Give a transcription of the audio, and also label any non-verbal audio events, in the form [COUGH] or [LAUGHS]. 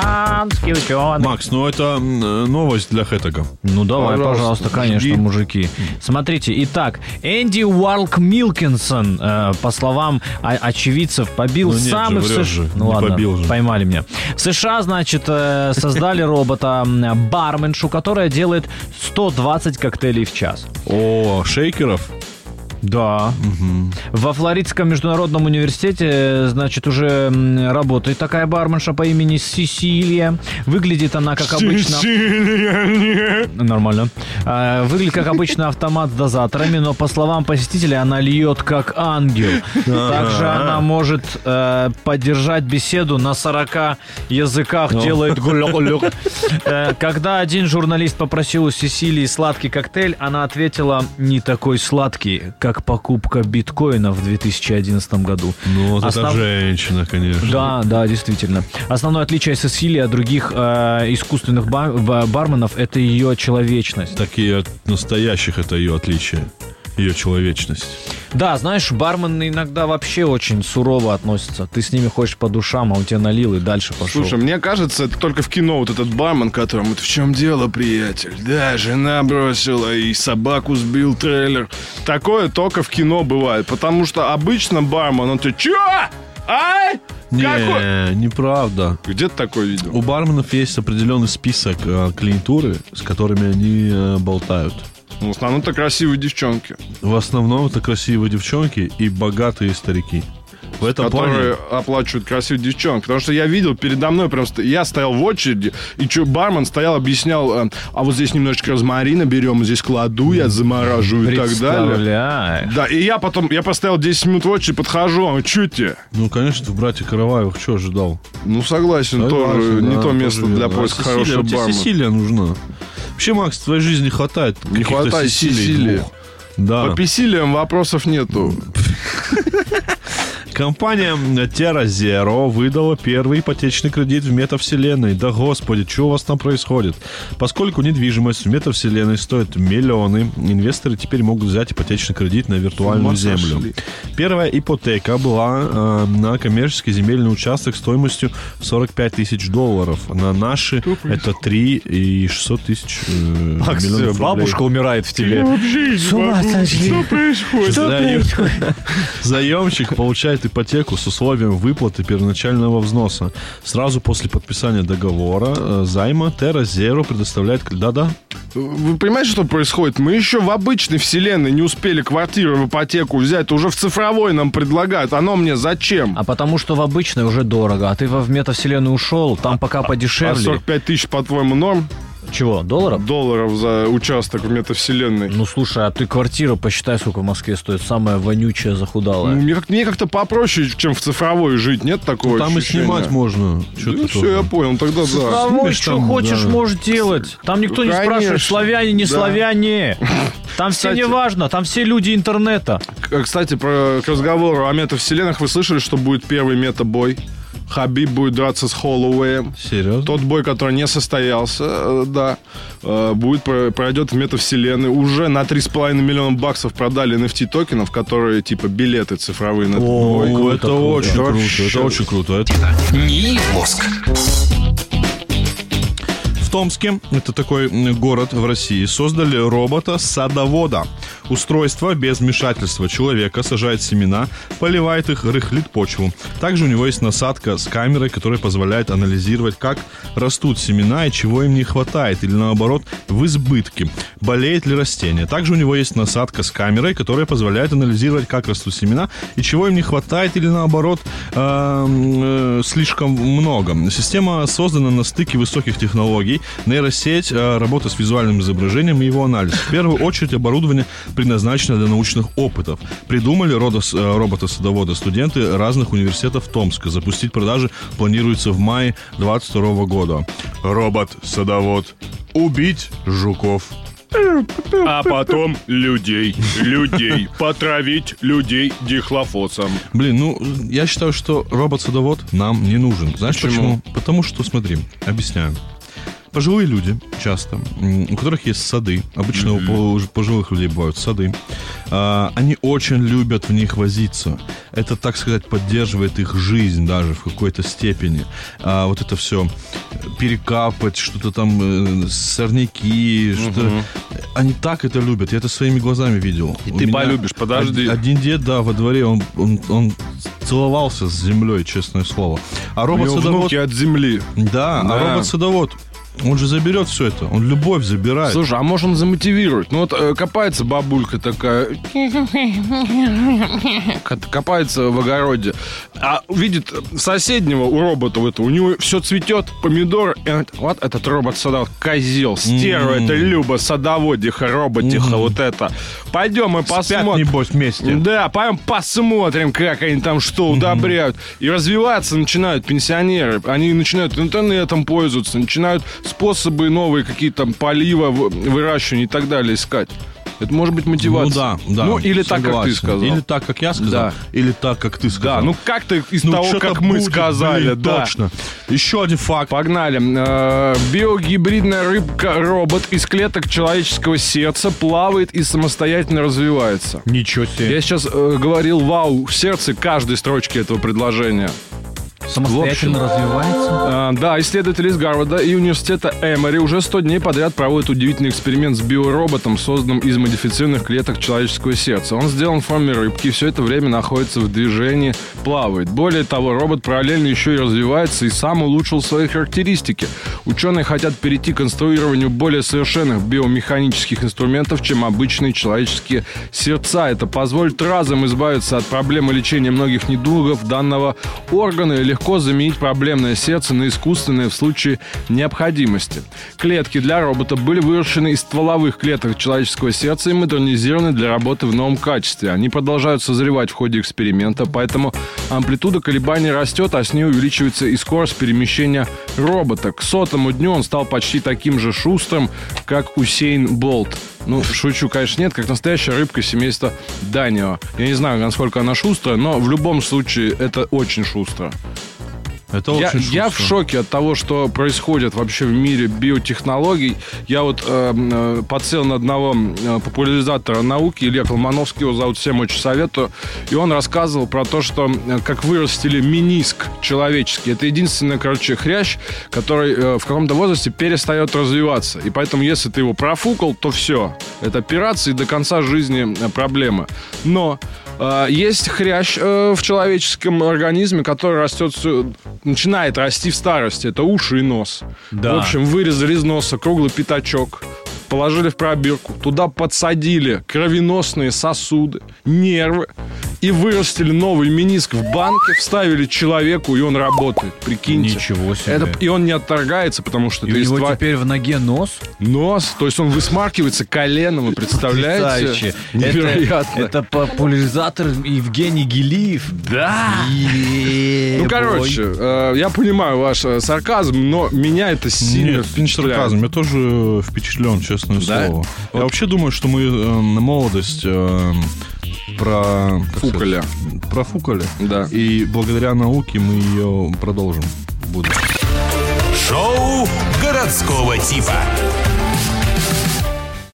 Британский ученый. Макс, ну это новость для Хэттега. Ну давай, Пожалуйста, пожалуйста, конечно, мужики. Смотрите, итак, Энди Уарлк Милкинсон, э, по словам очевидцев, побил Ну нет самый же, в США. же, Ну не ладно, побил же. поймали меня. В США, значит, э, создали [LAUGHS] робота барменшу, которая делает 120 коктейлей в час. О, шейкеров? Да. Во Флоридском международном университете, значит, уже работает такая барменша по имени Сесилия. Выглядит она, как обычно... Нормально. А, Выглядит, как обычно, автомат с дозаторами, но, по словам посетителя, она льет, как ангел. Также она может э, поддержать беседу на 40 языках, делает [LAUGHS] гулёк-гулёк. Э, Когда один журналист попросил у Сесилии сладкий коктейль, она ответила, не такой сладкий, как покупка биткоина в 2011 году. Ну, вот Основ- это женщина, конечно. Да, да, действительно. Основное отличие Сесилии от других э, искусственных ба- ба- барменов – это ее человечность. Такие от настоящих это ее отличие. Ее человечность. Да, знаешь, бармены иногда вообще очень сурово относятся. Ты с ними хочешь по душам, а он тебе налил и дальше пошел. Слушай, мне кажется, это только в кино вот этот бармен, которому «Это в чем дело, приятель?» Да, жена бросила и собаку сбил трейлер. Такое только в кино бывает, потому что обычно бармен, он тебе «Чё? Ай? Не, Какой?» неправда. Где ты такое видел? У барменов есть определенный список э, клиентуры, с которыми они э, болтают. Ну, в основном-то красивые девчонки, В основном это красивые девчонки и богатые старики. В этом которые плане... оплачивают красивых девчонок. Потому что я видел передо мной, прям я стоял в очереди, и чё, бармен стоял, объяснял, э, а вот здесь немножечко розмарина берем, здесь кладу, я замораживаю и так далее. Представляешь? Да, и я потом, я поставил 10 минут в очередь, подхожу, чё тебе? Ну, конечно, в «Братья Караваевых» что ожидал? Ну, согласен, тоже Согласен, не да, то тоже место верно. для А поиска хорошего бармена. Сесилия нужна. Вообще, Макс, в твоей жизни хватает Не хватает двух. Да. По писилиям вопросов нету. Компания Terra Zero выдала первый ипотечный кредит в метавселенной. Да господи, что у вас там происходит? Поскольку недвижимость в метавселенной стоит миллионы, инвесторы теперь могут взять ипотечный кредит на виртуальную землю. сошли. Первая ипотека была э, на коммерческий земельный участок стоимостью 45 тысяч долларов. На наши это 3 и 600 тысяч э, миллионов рублей. умирает в тебе. С ума сошли. Что происходит? Заем- [LAUGHS] Заемщик получает ипотеку с условием выплаты первоначального взноса. Сразу после подписания договора э, займа Terra Zero предоставляет... Да-да. Вы понимаете, что происходит? Мы еще в обычной вселенной не успели квартиру в ипотеку взять, уже в цифровой нам предлагают. Оно мне зачем? А потому что в обычной уже дорого, а ты во в метавселенную ушел, там пока А подешевле. 45 тысяч, по-твоему, норм? Чего, долларов? Долларов за участок в метавселенной. Ну слушай, а ты квартиру посчитай, сколько в Москве стоит. Самая вонючая, захудалая. Ну, мне, как- мне как-то попроще, чем в цифровой жить, нет такого Там и ощущения? снимать можно. Чё Ну, ты все, тоже? я понял, тогда да. Цифровой, Снимешь что там, хочешь, да. можешь делать. Там никто не Конечно, спрашивает, славяне, не да. славяне. [LAUGHS] Там все Кстати- не важно, там все люди интернета. К- Кстати, про, к разговору о метавселенных вы слышали, что будет первый метабой? Хабиб будет драться с Холлоуэем. Серьезно? Тот бой, который не состоялся, э, да, э, будет про- пройдет в метавселенной. Уже на 3,5 миллиона баксов продали NFT токенов, которые типа билеты цифровые на этот бой. О, это очень Это круто. Это очень круто. Это НИИ «Мозг». Томске, это такой город в России, создали робота-садовода. Устройство без вмешательства человека сажает семена, поливает их, рыхлит почву. Также у него есть насадка с камерой, которая позволяет анализировать, как растут семена и чего им не хватает, или наоборот, в избытке. Болеет ли растение. Также у него есть насадка с камерой, которая позволяет анализировать, как растут семена и чего им не хватает, или наоборот, эм, э, слишком много. Система создана на стыке высоких технологий, нейросеть, э, работа с визуальным изображением и его анализ. В первую очередь оборудование предназначено для научных опытов. Придумали э, робота-садовода студенты разных университетов Томска. Запустить продажи планируется в мае 2022 года. робот-садовод. Убить жуков. А потом людей, людей, потравить людей дихлофосом. Блин, ну, я считаю, что робот-садовод нам не нужен. Знаешь Почему? почему? Потому что, смотри, объясняю. Пожилые люди часто, у которых есть сады, обычно у по- у пожилых людей бывают сады, а, они очень любят в них возиться. Это, так сказать, поддерживает их жизнь даже в какой-то степени. А, вот это все перекапать, что-то там, э, сорняки, что Они так это любят, я это своими глазами видел. И У ты полюбишь, подожди. од- Один дед, да, во дворе, он, он, он целовался с землей, честное слово. А робот-садовод... от земли. Да, Да. а робот-садовод, он же заберет все это, он любовь забирает. Слушай, а может он замотивирует? Ну вот э, копается бабулька такая, копается в огороде, а видит соседнего у робота в это, у него все цветет, помидор, и он вот этот робот-садовод, козел, стерва, это Люба, садоводиха, роботиха, вот это. Пойдем Спят, посмотрим. небось, вместе. Да, пойдем посмотрим, как они там что удобряют. И развиваться начинают пенсионеры. Они начинают интернетом пользоваться, начинают способы новые какие-то там полива, выращивания и так далее искать. Это может быть Ну мотивация. да, да. Ну, или так, как ты согласен. сказал. Или так, как я сказал, Да. или так, как ты сказал. Да, ну как-то из Ну, того, как мы будет, сказали, блин, да. Точно. Еще один факт. Погнали. Э, Биогибридная рыбка-робот из клеток человеческого сердца плавает и самостоятельно развивается. Ничего себе. Я сейчас э, говорил вау в сердце каждой строчки этого предложения. Самостоятельно развивается. А, да, исследователи из Гарварда и университета Эмори уже 100 дней подряд проводят удивительный эксперимент с биороботом, созданным из модифицированных клеток человеческого сердца. Он сделан в форме рыбки и все это время находится в движении, плавает. Более того, робот параллельно еще и развивается и сам улучшил свои характеристики. Ученые хотят перейти к конструированию более совершенных биомеханических инструментов, чем обычные человеческие сердца. Это позволит разом избавиться от проблемы лечения многих недугов данного органа и легко заменить проблемное сердце на искусственное в случае необходимости. Клетки для робота были выращены из стволовых клеток человеческого сердца и модернизированы для работы в новом качестве. Они продолжают созревать в ходе эксперимента, поэтому амплитуда колебаний растет, а с ней увеличивается и скорость перемещения робота. К сотому дню он стал почти таким же шустрым, как Усейн Болт. Ну, шучу, конечно, нет, как настоящая рыбка семейства Данио. Я не знаю, насколько она шустрая, но в любом случае это очень шустро. Это Я, я в шоке от того, что происходит вообще в мире биотехнологий. Я вот э, э, подсел на одного э, популяризатора науки, Илья Колмановский, его зовут, всем очень советую. И он рассказывал про то, что э, как вырастили миниск человеческий. Это единственный, короче, хрящ, который э, в каком-то возрасте перестает развиваться. И поэтому, если ты его профукал, то все. Это операция и до конца жизни проблема. Но есть хрящ э, в человеческом организме, который растет, начинает расти в старости. Это уши и нос. Да. В общем, вырезали из носа круглый пятачок, положили в пробирку, туда подсадили кровеносные сосуды, нервы и вырастили новый миниск в банке, вставили человеку, и он работает. Прикиньте. Ничего себе. Это, и он не отторгается, потому что И это у него тва- теперь в ноге нос. нос. То есть он высмаркивается коленом, вы представляете? Потрясающе. Невероятно. Это, это популяризатор Евгений Гелиев. Да! Ну, короче, э, я понимаю ваш э, сарказм, но меня это сильно Нет, не сарказм. Я тоже впечатлен, честное Да? слово. Вот. Я вообще думаю, что мы э, на молодость э, про... Фукали. сказать, Профукали. Да. И благодаря науке мы ее продолжим. в будущем. Шоу городского типа.